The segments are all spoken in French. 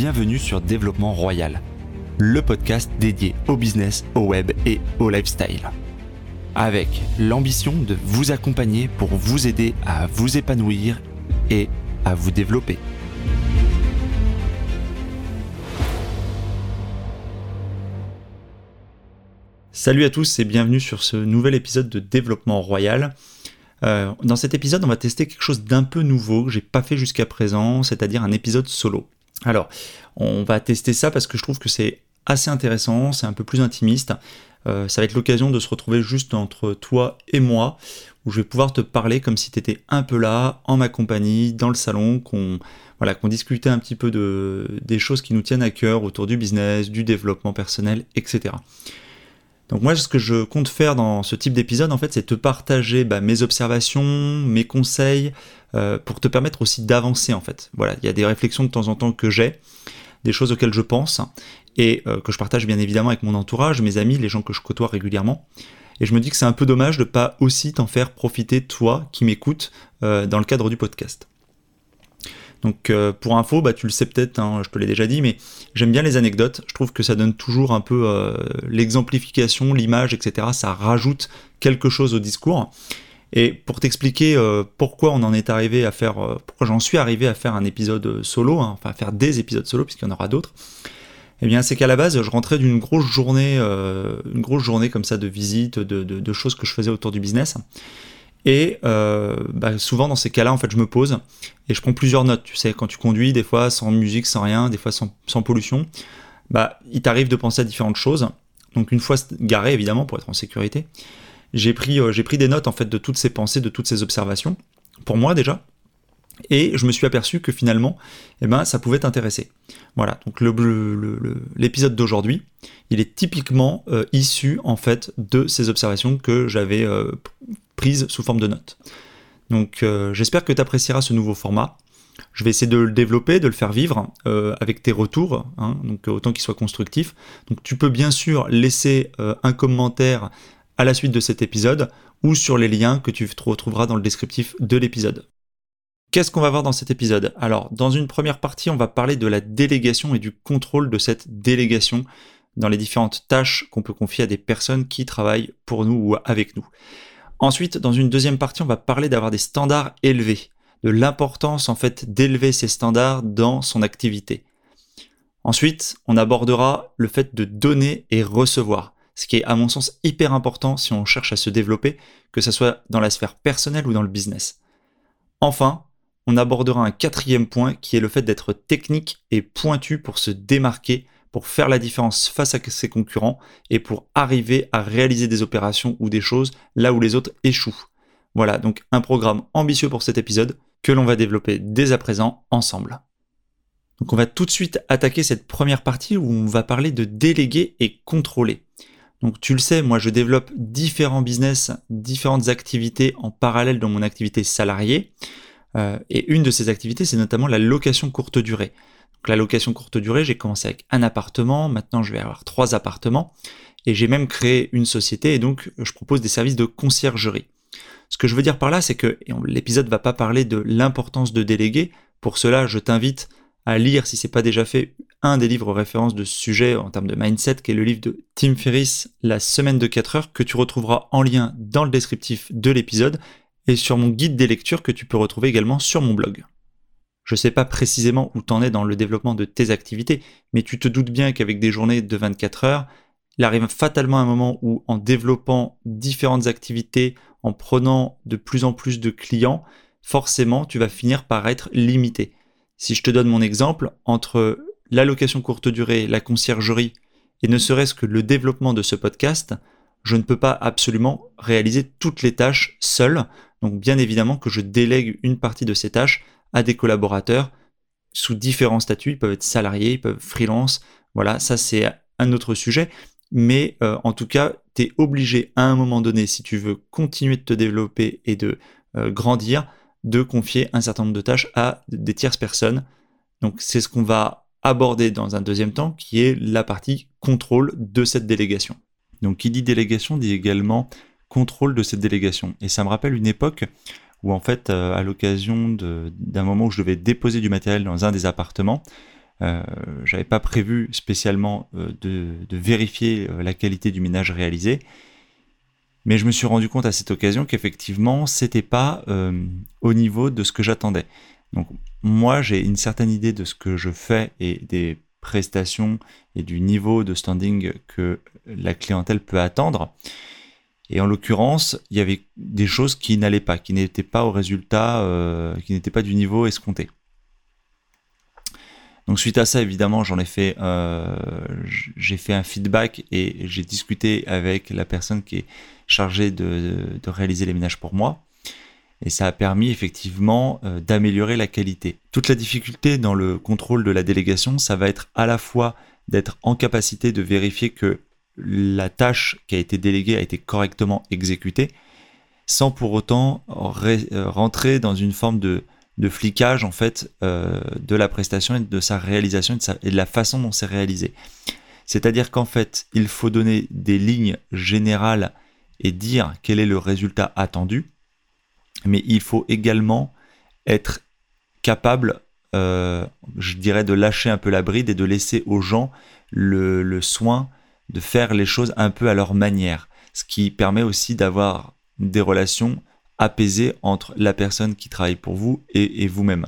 bienvenue sur Développement Royal, le podcast dédié au business, au web et au lifestyle. Avec l'ambition de vous accompagner pour vous aider à vous épanouir et à vous développer. Salut à tous et bienvenue sur ce nouvel épisode de Développement Royal. Euh, dans cet épisode, on va tester quelque chose d'un peu nouveau que j'ai pas fait jusqu'à présent, c'est-à-dire un épisode solo. Alors, on va tester ça parce que je trouve que c'est assez intéressant, c'est un peu plus intimiste. Euh, ça va être l'occasion de se retrouver juste entre toi et moi, où je vais pouvoir te parler comme si tu étais un peu là, en ma compagnie, dans le salon, qu'on voilà, qu'on discutait un petit peu de, des choses qui nous tiennent à cœur autour du business, du développement personnel, etc. Donc moi, ce que je compte faire dans ce type d'épisode, en fait, c'est te partager bah, mes observations, mes conseils, euh, pour te permettre aussi d'avancer, en fait. Voilà, il y a des réflexions de temps en temps que j'ai, des choses auxquelles je pense, et euh, que je partage bien évidemment avec mon entourage, mes amis, les gens que je côtoie régulièrement. Et je me dis que c'est un peu dommage de pas aussi t'en faire profiter, toi, qui m'écoutes, euh, dans le cadre du podcast. Donc euh, pour info, bah, tu le sais peut-être, hein, je te l'ai déjà dit, mais j'aime bien les anecdotes. Je trouve que ça donne toujours un peu euh, l'exemplification, l'image, etc. Ça rajoute quelque chose au discours. Et pour t'expliquer euh, pourquoi on en est arrivé à faire, pourquoi j'en suis arrivé à faire un épisode solo, hein, enfin faire des épisodes solo puisqu'il y en aura d'autres. Eh bien, c'est qu'à la base, je rentrais d'une grosse journée, une grosse journée comme ça de visite, de, de, choses que je faisais autour du business. Et euh, bah, souvent dans ces cas-là, en fait, je me pose et je prends plusieurs notes. Tu sais, quand tu conduis, des fois sans musique, sans rien, des fois sans, pollution, bah, il t'arrive de penser à différentes choses. Donc une fois garé, évidemment, pour être en sécurité, j'ai pris, euh, j'ai pris des notes en fait de toutes ces pensées, de toutes ces observations, pour moi déjà. Et je me suis aperçu que finalement, eh ben, ça pouvait t'intéresser. Voilà, donc l'épisode d'aujourd'hui, il est typiquement euh, issu en fait de ces observations que j'avais prise sous forme de notes. Donc euh, j'espère que tu apprécieras ce nouveau format. Je vais essayer de le développer, de le faire vivre euh, avec tes retours, hein, donc euh, autant qu'il soit constructif. Donc tu peux bien sûr laisser un commentaire à la suite de cet épisode ou sur les liens que tu retrouveras dans le descriptif de l'épisode. Qu'est-ce qu'on va voir dans cet épisode? Alors, dans une première partie, on va parler de la délégation et du contrôle de cette délégation dans les différentes tâches qu'on peut confier à des personnes qui travaillent pour nous ou avec nous. Ensuite, dans une deuxième partie, on va parler d'avoir des standards élevés, de l'importance en fait d'élever ces standards dans son activité. Ensuite, on abordera le fait de donner et recevoir, ce qui est à mon sens hyper important si on cherche à se développer, que ce soit dans la sphère personnelle ou dans le business. Enfin, on abordera un quatrième point qui est le fait d'être technique et pointu pour se démarquer pour faire la différence face à ses concurrents et pour arriver à réaliser des opérations ou des choses là où les autres échouent. Voilà donc un programme ambitieux pour cet épisode que l'on va développer dès à présent ensemble. Donc on va tout de suite attaquer cette première partie où on va parler de déléguer et contrôler. Donc tu le sais, moi je développe différents business, différentes activités en parallèle dans mon activité salariée. Euh, et une de ces activités, c'est notamment la location courte durée. Donc la location courte durée, j'ai commencé avec un appartement, maintenant je vais avoir trois appartements, et j'ai même créé une société, et donc je propose des services de conciergerie. Ce que je veux dire par là, c'est que l'épisode ne va pas parler de l'importance de déléguer. Pour cela, je t'invite à lire, si c'est pas déjà fait, un des livres références de ce sujet en termes de mindset, qui est le livre de Tim Ferriss, La semaine de 4 heures, que tu retrouveras en lien dans le descriptif de l'épisode et sur mon guide des lectures que tu peux retrouver également sur mon blog. Je ne sais pas précisément où tu en es dans le développement de tes activités, mais tu te doutes bien qu'avec des journées de 24 heures, il arrive fatalement un moment où en développant différentes activités, en prenant de plus en plus de clients, forcément tu vas finir par être limité. Si je te donne mon exemple, entre l'allocation courte durée, la conciergerie, et ne serait-ce que le développement de ce podcast, je ne peux pas absolument réaliser toutes les tâches seul. Donc bien évidemment que je délègue une partie de ces tâches à des collaborateurs sous différents statuts. Ils peuvent être salariés, ils peuvent freelance. Voilà, ça c'est un autre sujet. Mais euh, en tout cas, tu es obligé à un moment donné, si tu veux continuer de te développer et de euh, grandir, de confier un certain nombre de tâches à des tierces personnes. Donc c'est ce qu'on va aborder dans un deuxième temps, qui est la partie contrôle de cette délégation. Donc qui dit délégation dit également contrôle de cette délégation. Et ça me rappelle une époque où en fait, euh, à l'occasion d'un moment où je devais déposer du matériel dans un des appartements, Euh, J'avais pas prévu spécialement de, vérifier la qualité du ménage réalisé, mais je me suis rendu compte à cette occasion qu'effectivement, c'était pas au niveau de ce que j'attendais. Donc moi, j'ai une certaine idée de ce que je fais et des prestations et du niveau de standing que la clientèle peut attendre. Et en l'occurrence, il y avait des choses qui n'allaient pas, qui n'étaient pas au résultat, euh, qui n'étaient pas du niveau escompté. Donc suite à ça, évidemment, j'en ai fait, euh, j'ai fait un feedback et j'ai discuté avec la personne qui est chargée de, réaliser les ménages pour moi. Et ça a permis effectivement euh, d'améliorer la qualité. Toute la difficulté dans le contrôle de la délégation, ça va être à la fois d'être en capacité de vérifier que la tâche qui a été déléguée a été correctement exécutée, sans pour autant euh, rentrer dans une forme de, flicage en fait euh, de la prestation et de sa réalisation et de, la façon dont c'est réalisé. C'est-à-dire qu'en fait, il faut donner des lignes générales et dire quel est le résultat attendu, mais il faut également être capable, euh, je dirais, de lâcher un peu la bride et de laisser aux gens le soin de faire les choses un peu à leur manière, ce qui permet aussi d'avoir des relations apaisées entre la personne qui travaille pour vous et, vous-même.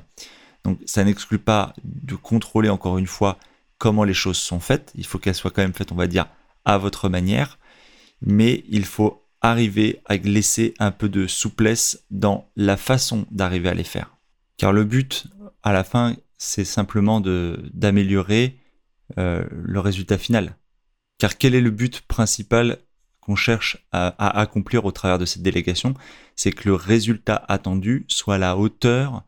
Donc ça n'exclut pas de contrôler encore une fois comment les choses sont faites, il faut qu'elles soient quand même faites, on va dire, à votre manière, mais il faut arriver à laisser un peu de souplesse dans la façon d'arriver à les faire. Car le but, à la fin, c'est simplement d'améliorer euh, le résultat final. Car quel est le but principal qu'on cherche à, accomplir au travers de cette délégation? C'est que le résultat attendu soit à la hauteur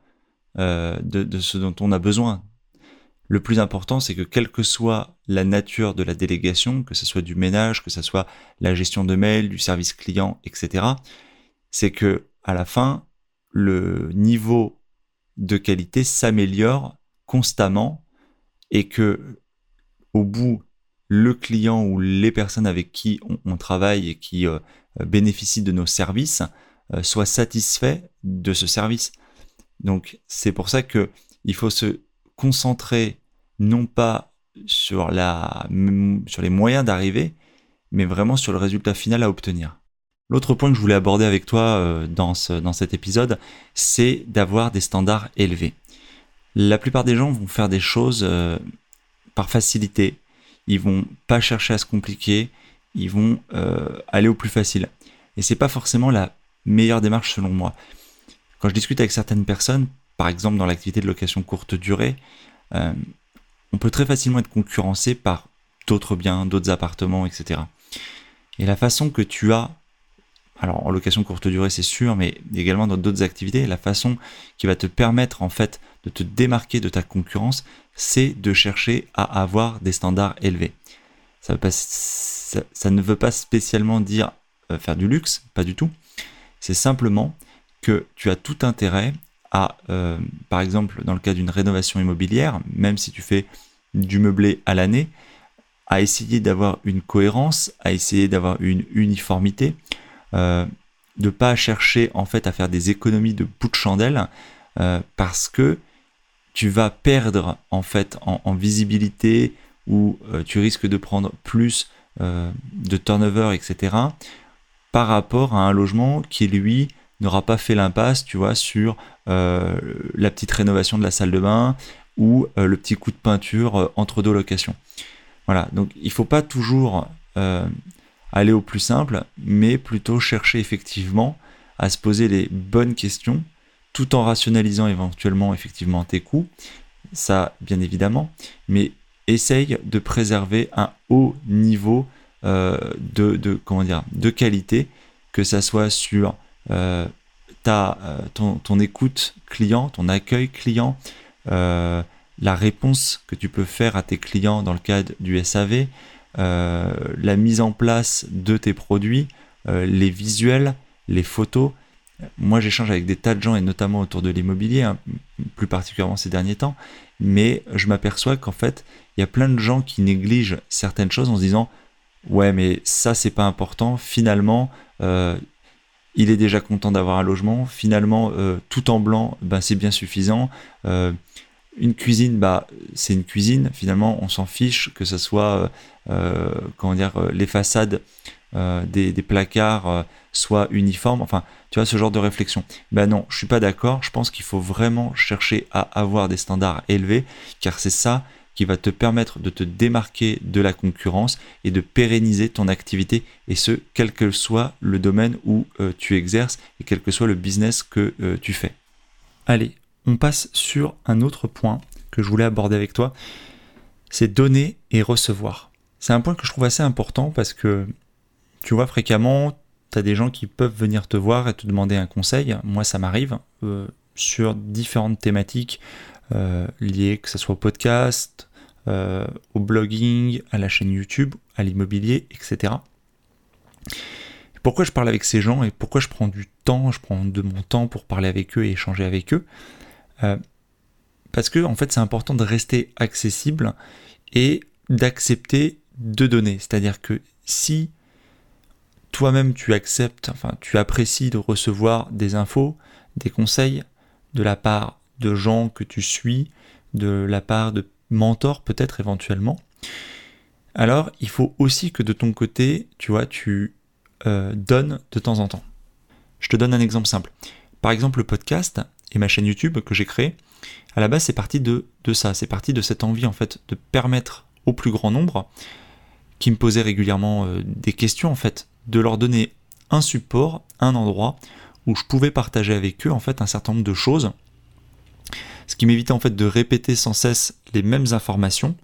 euh, de, ce dont on a besoin. Le plus important, c'est que quelle que soit la nature de la délégation, que ce soit du ménage, que ce soit la gestion de mail, du service client, etc., c'est que à la fin, le niveau de qualité s'améliore constamment et que au bout le client ou les personnes avec qui on, travaille et qui euh, bénéficient de nos services euh, soient satisfaits de ce service. Donc c'est pour ça que il faut se concentrer non pas sur, la, sur les moyens d'arriver, mais vraiment sur le résultat final à obtenir. L'autre point que je voulais aborder avec toi euh, dans, cet épisode, c'est d'avoir des standards élevés. La plupart des gens vont faire des choses par facilité, ils vont pas chercher à se compliquer, ils vont euh, aller au plus facile. Et c'est pas forcément la meilleure démarche selon moi. Quand je discute avec certaines personnes, par exemple dans l'activité de location courte durée, euh, on peut très facilement être concurrencé par d'autres biens, d'autres appartements, etc. Et la façon que tu as, alors en location courte durée c'est sûr, mais également dans d'autres activités, la façon qui va te permettre en fait de te démarquer de ta concurrence, c'est de chercher à avoir des standards élevés. Ça, ne veut pas spécialement dire euh, faire du luxe, pas du tout. C'est simplement que tu as tout intérêt à, euh, par exemple, dans le cas d'une rénovation immobilière, même si tu fais du meublé à l'année, à essayer d'avoir une cohérence, à essayer d'avoir une uniformité, euh, de pas chercher en fait à faire des économies de bout de chandelle, parce que tu vas perdre en fait en, visibilité ou euh, tu risques de prendre plus euh, de turnover, etc. par rapport à un logement qui lui n'aura pas fait l'impasse, tu vois, sur euh, la petite rénovation de la salle de bain ou le petit coup de peinture entre deux locations. Voilà, donc il ne faut pas toujours aller au plus simple, mais plutôt chercher effectivement à se poser les bonnes questions tout en rationalisant éventuellement effectivement tes coûts, ça bien évidemment, mais essaye de préserver un haut niveau euh, de, qualité, que ça soit sur euh, euh, ton, écoute client, ton accueil client, la réponse que tu peux faire à tes clients dans le cadre du SAV, la mise en place de tes produits, les visuels, les photos, moi, j'échange avec des tas de gens, et notamment autour de l'immobilier, hein, plus particulièrement ces derniers temps, mais je m'aperçois qu'en fait, il y a plein de gens qui négligent certaines choses en se disant Ouais, mais ça, c'est pas important. Finalement, euh, il est déjà content d'avoir un logement. Finalement, euh, tout en blanc, ben, c'est bien suffisant. Euh, une cuisine, bah, c'est une cuisine. Finalement, on s'en fiche que ce soit, comment dire, les façades des, des, placards soient uniformes. Enfin, tu vois, ce genre de réflexion. Ben non, je suis pas d'accord. Je pense qu'il faut vraiment chercher à avoir des standards élevés, car c'est ça qui va te permettre de te démarquer de la concurrence et de pérenniser ton activité, et ce, quel que soit le domaine où euh, tu exerces et quel que soit le business que euh, tu fais. Allez, on passe sur un autre point que je voulais aborder avec toi, c'est donner et recevoir. C'est un point que je trouve assez important parce que tu vois fréquemment, tu as des gens qui peuvent venir te voir et te demander un conseil. Moi, ça m'arrive euh, sur différentes thématiques liées, que ce soit au podcast, euh, au blogging, à la chaîne YouTube, à l'immobilier, etc. Pourquoi je parle avec ces gens et pourquoi je prends du temps, je prends de mon temps pour parler avec eux et échanger avec eux? Parce que en fait, c'est important de rester accessible et d'accepter de donner. C'est-à-dire que si toi-même tu acceptes, enfin tu apprécies de recevoir des infos, des conseils de la part de gens que tu suis, de la part de mentors peut-être éventuellement, alors il faut aussi que de ton côté, tu vois, tu euh, donnes de temps en temps. Je te donne un exemple simple. Par exemple, le podcast et ma chaîne YouTube que j'ai créée, à la base c'est parti de, de ça, c'est parti de cette envie en fait de permettre au plus grand nombre qui me posait régulièrement euh, des questions en fait de leur donner un support, un endroit où je pouvais partager avec eux en fait un certain nombre de choses, ce qui m'évitait en fait de répéter sans cesse les mêmes informations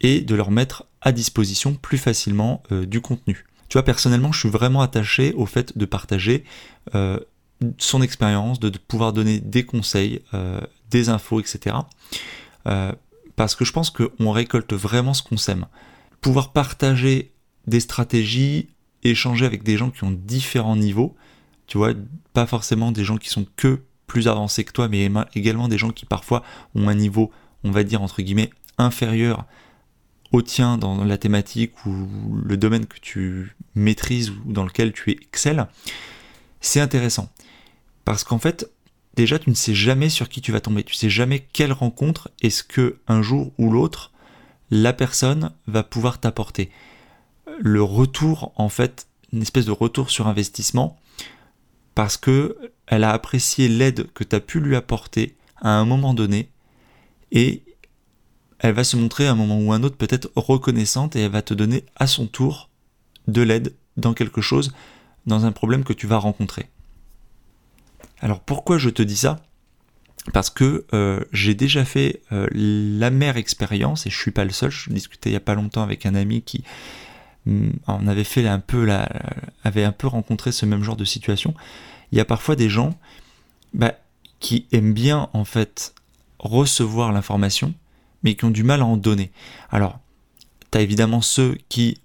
et de leur mettre à disposition plus facilement euh, du contenu. Tu vois, personnellement, je suis vraiment attaché au fait de partager euh, son expérience, de, pouvoir donner des conseils, euh, des infos, etc. parce que je pense qu'on récolte vraiment ce qu'on sème. Pouvoir partager des stratégies, échanger avec des gens qui ont différents niveaux, tu vois, pas forcément des gens qui sont que plus avancés que toi, mais également des gens qui parfois ont un niveau, on va dire entre guillemets, inférieur au tien dans la thématique ou le domaine que tu maîtrises ou dans lequel tu excelles, c'est intéressant. Parce qu'en fait, déjà, tu ne sais jamais sur qui tu vas tomber. Tu sais jamais quelle rencontre est-ce que un jour ou l'autre, la personne va pouvoir t'apporter le retour, en fait, une espèce de retour sur investissement, parce que elle a apprécié l'aide que tu as pu lui apporter à un moment donné, et elle va se montrer à un moment ou un autre peut-être reconnaissante et elle va te donner à son tour de l'aide dans quelque chose, dans un problème que tu vas rencontrer. Alors pourquoi je te dis ça? Parce que euh, j'ai déjà fait euh, la mère expérience, et je suis pas le seul, je discutais il y a pas longtemps avec un ami qui, on avait fait un peu la, avait un peu rencontré ce même genre de situation. Il y a parfois des gens bah, qui aiment bien en fait recevoir l'information, mais qui ont du mal à en donner. Alors, tu as évidemment ceux qui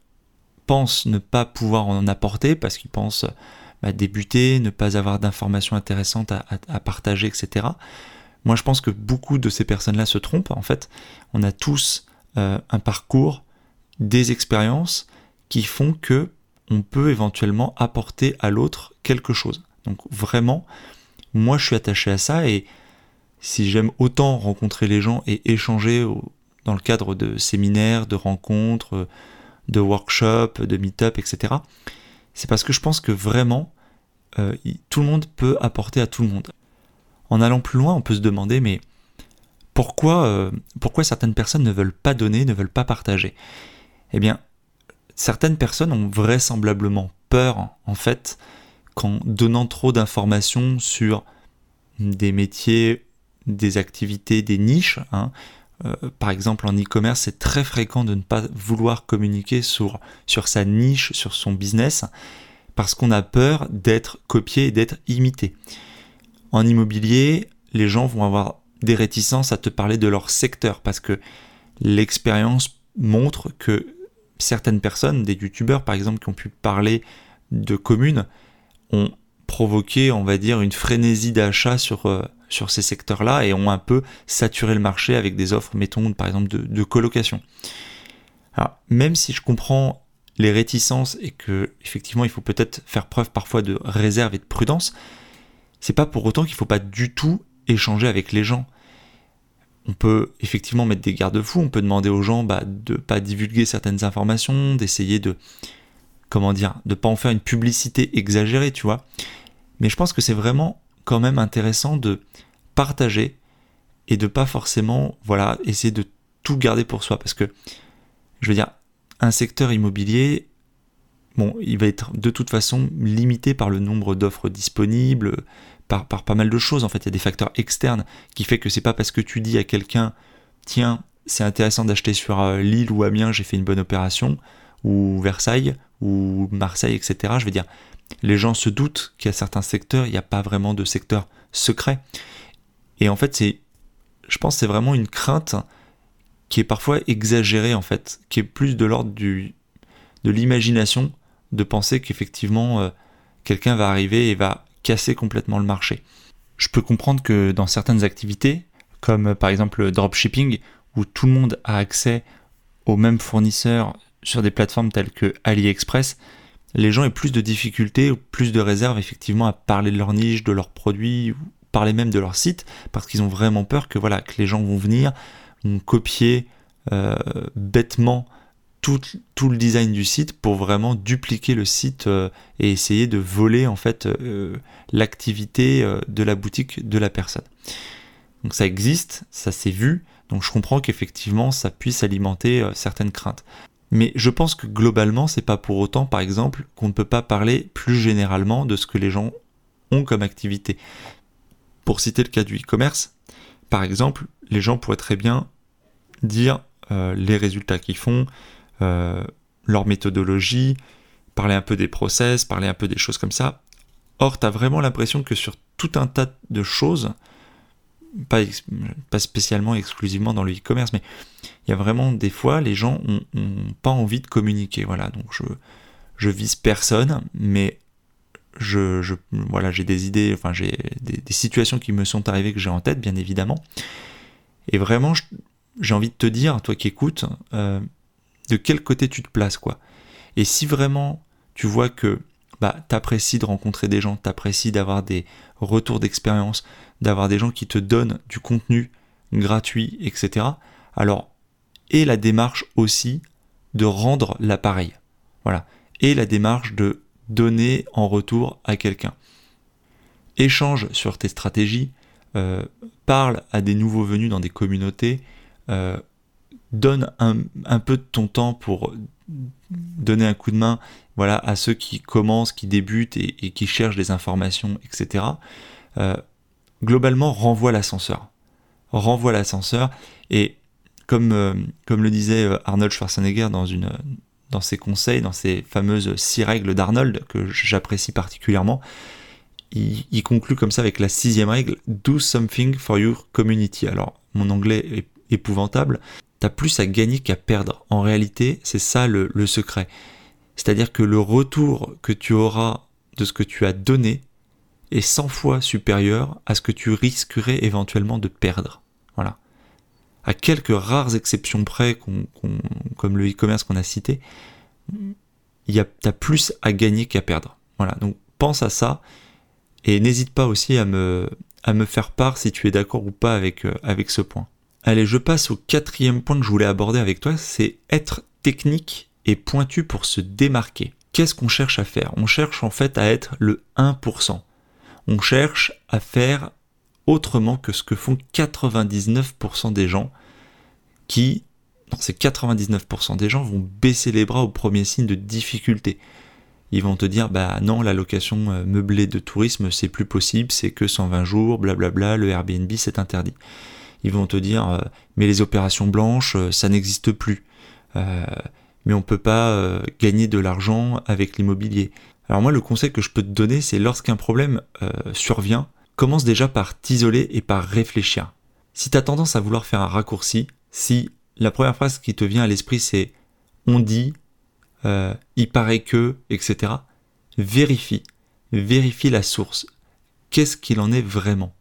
pensent ne pas pouvoir en apporter parce qu'ils pensent bah, débuter, ne pas avoir d'informations intéressantes à, partager, etc. Moi, je pense que beaucoup de ces personnes-là se trompent. En fait, on a tous euh, un parcours, des expériences, qui font que on peut éventuellement apporter à l'autre quelque chose. Donc vraiment, moi je suis attaché à ça et si j'aime autant rencontrer les gens et échanger dans le cadre de séminaires, de rencontres, de workshops, de meet-up, etc., c'est parce que je pense que vraiment, euh, tout le monde peut apporter à tout le monde. En allant plus loin, on peut se demander, mais pourquoi, euh, pourquoi certaines personnes ne veulent pas donner, ne veulent pas partager? Eh bien, certaines personnes ont vraisemblablement peur, en fait, qu'en donnant trop d'informations sur des métiers, des activités, des niches, hein, euh, par exemple en e-commerce, c'est très fréquent de ne pas vouloir communiquer sur, sur sa niche, sur son business, parce qu'on a peur d'être copié et d'être imité. En immobilier, les gens vont avoir des réticences à te parler de leur secteur, parce que l'expérience montre que certaines personnes, des youtubeurs par exemple, qui ont pu parler de communes, ont provoqué, on va dire, une frénésie d'achat sur, euh, sur ces secteurs-là et ont un peu saturé le marché avec des offres, mettons, par exemple, de, colocation. Alors, même si je comprends les réticences et que, effectivement, il faut peut-être faire preuve parfois de réserve et de prudence, c'est pas pour autant qu'il faut pas du tout échanger avec les gens. On peut effectivement mettre des garde-fous, on peut demander aux gens bah, de ne pas divulguer certaines informations, d'essayer de, comment de pas en faire une publicité exagérée, tu vois. Mais je pense que c'est vraiment quand même intéressant de partager et de pas forcément, voilà, essayer de tout garder pour soi, parce que, je veux dire, un secteur immobilier, bon, il va être de toute façon limité par le nombre d'offres disponibles, par, pas mal de choses. En fait, il y a des facteurs externes qui fait que c'est pas parce que tu dis à quelqu'un, tiens, c'est intéressant d'acheter sur euh, Lille ou Amiens, j'ai fait une bonne opération, ou Versailles, ou Marseille, etc. Je veux dire, les gens se doutent qu'il y a certains secteurs, il n'y a pas vraiment de secteur secret. Et en fait, c'est, je pense, c'est vraiment une crainte qui est parfois exagérée en fait, qui est plus de l'ordre du, de l'imagination, de penser qu'effectivement euh, quelqu'un va arriver et va casser complètement le marché. Je peux comprendre que dans certaines activités, comme euh, par exemple le dropshipping, où tout le monde a accès aux mêmes fournisseurs sur des plateformes telles que AliExpress, les gens aient plus de difficultés ou plus de réserves effectivement à parler de leur niche, de leurs produits, parler même de leur site, parce qu'ils ont vraiment peur que voilà que les gens vont venir, vont copier euh, bêtement tout, le design du site pour vraiment dupliquer le site euh, et essayer de voler en fait euh, l'activité de la boutique de la personne. Donc ça existe, ça s'est vu, donc je comprends qu'effectivement ça puisse alimenter certaines craintes. Mais je pense que globalement, c'est pas pour autant, par exemple, qu'on ne peut pas parler plus généralement de ce que les gens ont comme activité. Pour citer le cas du e-commerce, par exemple, les gens pourraient très bien dire euh, les résultats qu'ils font, euh, leur méthodologie, parler un peu des process, parler un peu des choses comme ça. Or, tu as vraiment l'impression que sur tout un tas de choses, pas, pas spécialement exclusivement dans le e-commerce, mais il y a vraiment des fois, les gens ont, pas envie de communiquer. Voilà, donc je, je vise personne, mais je voilà, j'ai des idées, enfin j'ai des, situations qui me sont arrivées que j'ai en tête, bien évidemment. Et vraiment, j'ai envie de te dire, toi qui écoutes, euh, de quel côté tu te places, quoi. Et si vraiment tu vois que bah, t'apprécies de rencontrer des gens, t'apprécies d'avoir des retours d'expérience, d'avoir des gens qui te donnent du contenu gratuit, etc. Alors, et la démarche aussi de rendre l'appareil. Voilà. Et la démarche de donner en retour à quelqu'un. Échange sur tes stratégies, euh, parle à des nouveaux venus dans des communautés, euh, donne un, peu de ton temps pour donner un coup de main voilà, à ceux qui commencent, qui débutent et, qui cherchent des informations, etc. Euh, globalement, renvoie l'ascenseur. Renvoie l'ascenseur et comme, euh, comme le disait euh, Arnold Schwarzenegger dans, une, dans ses conseils, dans ses fameuses six règles d'Arnold que j'apprécie particulièrement, il, conclut comme ça avec la sixième règle Do something for your community. Alors, mon anglais est épouvantable. T'as plus à gagner qu'à perdre. En réalité, c'est ça le, secret. C'est-à-dire que le retour que tu auras de ce que tu as donné est 100 fois supérieur à ce que tu risquerais éventuellement de perdre. Voilà. À quelques rares exceptions près, comme le e-commerce qu'on a cité, il y a, as plus à gagner qu'à perdre. Voilà. Donc pense à ça et n'hésite pas aussi à me, faire part si tu es d'accord ou pas avec, euh, avec ce point. Allez, je passe au quatrième point que je voulais aborder avec toi, c'est être technique et pointu pour se démarquer. Qu'est-ce qu'on cherche à faire? On cherche en fait à être le 1%. On cherche à faire autrement que ce que font 99% des gens qui, dans ces 99% des gens, vont baisser les bras au premier signe de difficulté. Ils vont te dire, bah non, la location euh, meublée de tourisme, c'est plus possible, c'est que 120 jours, blablabla, le Airbnb, c'est interdit. Ils vont te dire, euh, mais les opérations blanches, euh, ça n'existe plus mais on peut pas euh, gagner de l'argent avec l'immobilier. Alors moi, le conseil que je peux te donner, c'est lorsqu'un problème euh, survient, commence déjà par t'isoler et par réfléchir. Si tu as tendance à vouloir faire un raccourci, si la première phrase qui te vient à l'esprit c'est on dit, euh, il paraît que, etc., vérifie, vérifie la source. Qu'est-ce qu'il en est vraiment?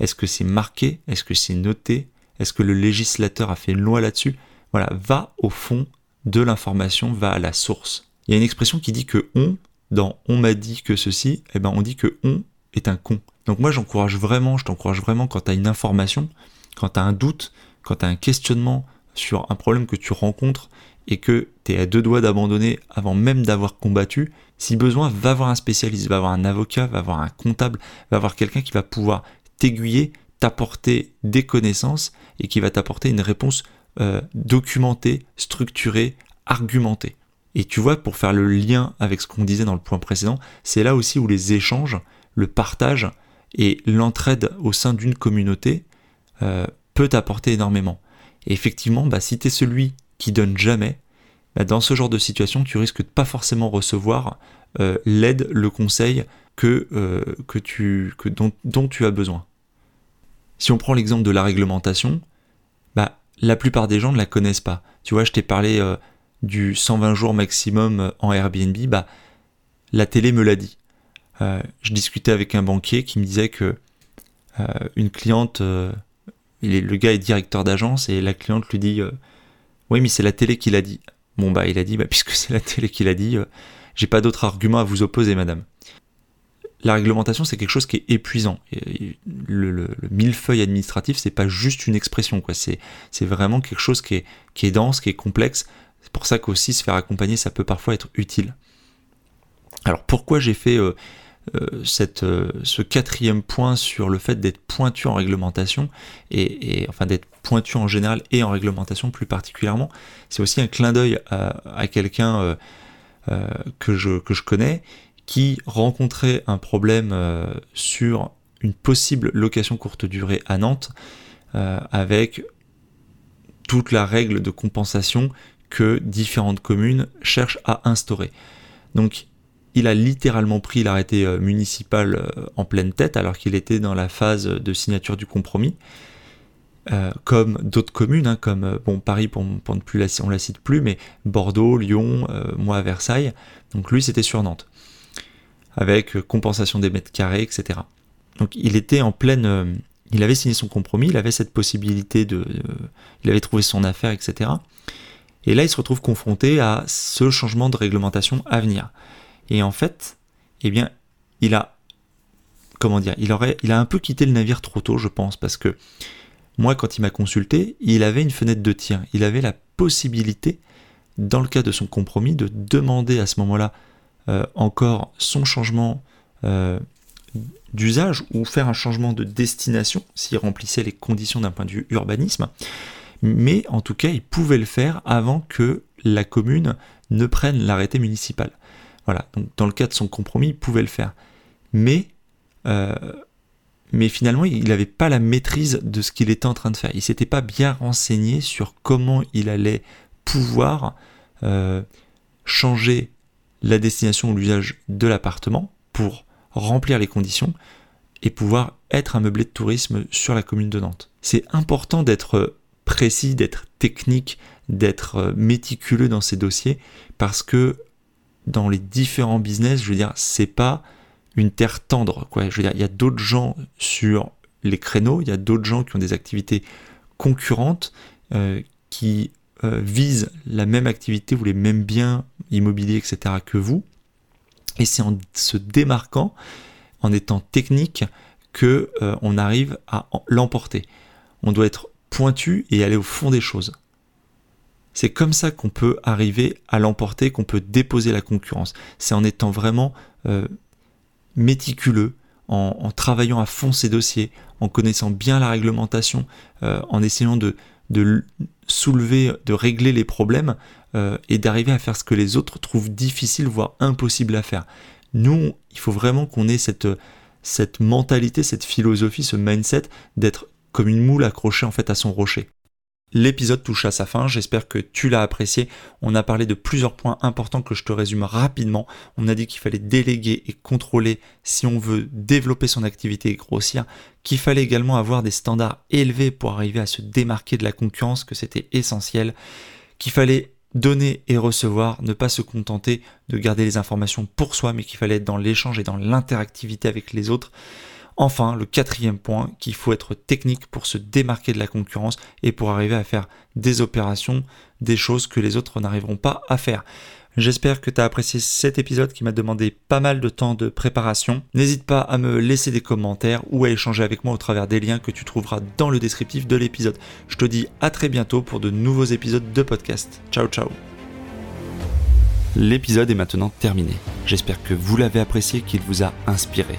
Est-ce que c'est marqué? Est-ce que c'est noté? Est-ce que le législateur a fait une loi là-dessus? Voilà, va au fond de l'information va à la source. Il y a une expression qui dit que on, dans on m'a dit que ceci, eh ben on dit que on est un con. Donc moi j'encourage vraiment, je t'encourage vraiment quand tu as une information, quand tu as un doute, quand tu as un questionnement sur un problème que tu rencontres et que tu es à deux doigts d'abandonner avant même d'avoir combattu, si besoin, va voir un spécialiste, va voir un avocat, va voir un comptable, va voir quelqu'un qui va pouvoir t'aiguiller, t'apporter des connaissances et qui va t'apporter une réponse euh, documentée, structurée, argumentée. Et tu vois, pour faire le lien avec ce qu'on disait dans le point précédent, c'est là aussi où les échanges, le partage et l'entraide au sein d'une communauté euh, peut t'apporter énormément. Et effectivement, bah, si tu es celui qui donne jamais, bah, dans ce genre de situation, tu risques de pas forcément recevoir euh, l'aide, le conseil que, que tu, que dont, tu as besoin. Si on prend l'exemple de la réglementation, bah, la plupart des gens ne la connaissent pas. Tu vois, je t'ai parlé euh, du 120 jours maximum en Airbnb, bah, la télé me l'a dit. je discutais avec un banquier qui me disait que une cliente, le gars est directeur d'agence et la cliente lui dit Oui, mais c'est la télé qui l'a dit. Bon bah il a dit, bah, puisque c'est la télé qui l'a dit, euh, j'ai pas d'autre argument à vous opposer, madame. La réglementation, c'est quelque chose qui est épuisant. le, le, le, millefeuille administratif, c'est pas juste une expression, quoi. C'est, vraiment quelque chose qui est, dense, qui est complexe. C'est pour ça qu'aussi se faire accompagner, ça peut parfois être utile. Alors pourquoi j'ai fait euh, euh, euh, ce quatrième point sur le fait d'être pointu en réglementation, et, enfin d'être pointu en général et en réglementation plus particulièrement, c'est aussi un clin d'œil à, quelqu'un que je connais qui rencontrait un problème sur une possible location courte durée à Nantes avec toute la règle de compensation que différentes communes cherchent à instaurer. Donc il a littéralement pris l'arrêté euh, municipal euh, en pleine tête alors qu'il était dans la phase de signature du compromis. Euh, comme d'autres communes, hein, comme bon Paris pour, ne la, on la cite plus, mais Bordeaux, Lyon, moi Versailles. Donc lui c'était sur Nantes, avec compensation des mètres carrés, etc. Donc il était en pleine, il avait signé son compromis, il avait cette possibilité de, il avait trouvé son affaire, etc. Et là il se retrouve confronté à ce changement de réglementation à venir. Et en fait, eh bien, il a, comment dire, il aurait, il a un peu quitté le navire trop tôt, je pense, parce que moi, quand il m'a consulté, il avait une fenêtre de tir. Il avait la possibilité, dans le cas de son compromis, de demander à ce moment-là euh, encore son changement euh, d'usage ou faire un changement de destination s'il remplissait les conditions d'un point de vue urbanisme. Mais en tout cas, il pouvait le faire avant que la commune ne prenne l'arrêté municipal. Voilà, donc dans le cas de son compromis, il pouvait le faire. Mais, euh, mais finalement, il n'avait pas la maîtrise de ce qu'il était en train de faire. Il s'était pas bien renseigné sur comment il allait pouvoir changer la destination ou l'usage de l'appartement pour remplir les conditions et pouvoir être un meublé de tourisme sur la commune de Nantes. C'est important d'être précis, d'être technique, d'être méticuleux dans ces dossiers parce que dans les différents business, je veux dire, c'est pas une terre tendre. Quoi. Je veux il y a d'autres gens sur les créneaux, il y a d'autres gens qui ont des activités concurrentes euh, qui euh, visent la même activité ou les mêmes biens immobiliers, etc. que vous. Et c'est en se démarquant, en étant technique, que euh, on arrive à l'emporter. On doit être pointu et aller au fond des choses. C'est comme ça qu'on peut arriver à l'emporter, qu'on peut déposer la concurrence. C'est en étant vraiment euh, méticuleux, en, travaillant à fond ses dossiers, en connaissant bien la réglementation, euh, en essayant de, soulever, de régler les problèmes euh, et d'arriver à faire ce que les autres trouvent difficile, voire impossible à faire. Nous, il faut vraiment qu'on ait cette, cette mentalité, cette philosophie, ce mindset d'être comme une moule accrochée en fait à son rocher. L'épisode touche à sa fin, j'espère que tu l'as apprécié. On a parlé de plusieurs points importants que je te résume rapidement. On a dit qu'il fallait déléguer et contrôler si on veut développer son activité et grossir, qu'il fallait également avoir des standards élevés pour arriver à se démarquer de la concurrence, que c'était essentiel, qu'il fallait donner et recevoir, ne pas se contenter de garder les informations pour soi, mais qu'il fallait être dans l'échange et dans l'interactivité avec les autres. Enfin, le quatrième point, qu'il faut être technique pour se démarquer de la concurrence et pour arriver à faire des opérations, des choses que les autres n'arriveront pas à faire. J'espère que tu as apprécié cet épisode qui m'a demandé pas mal de temps de préparation. N'hésite pas à me laisser des commentaires ou à échanger avec moi au travers des liens que tu trouveras dans le descriptif de l'épisode. Je te dis à très bientôt pour de nouveaux épisodes de podcast. Ciao ciao L'épisode est maintenant terminé. J'espère que vous l'avez apprécié, qu'il vous a inspiré.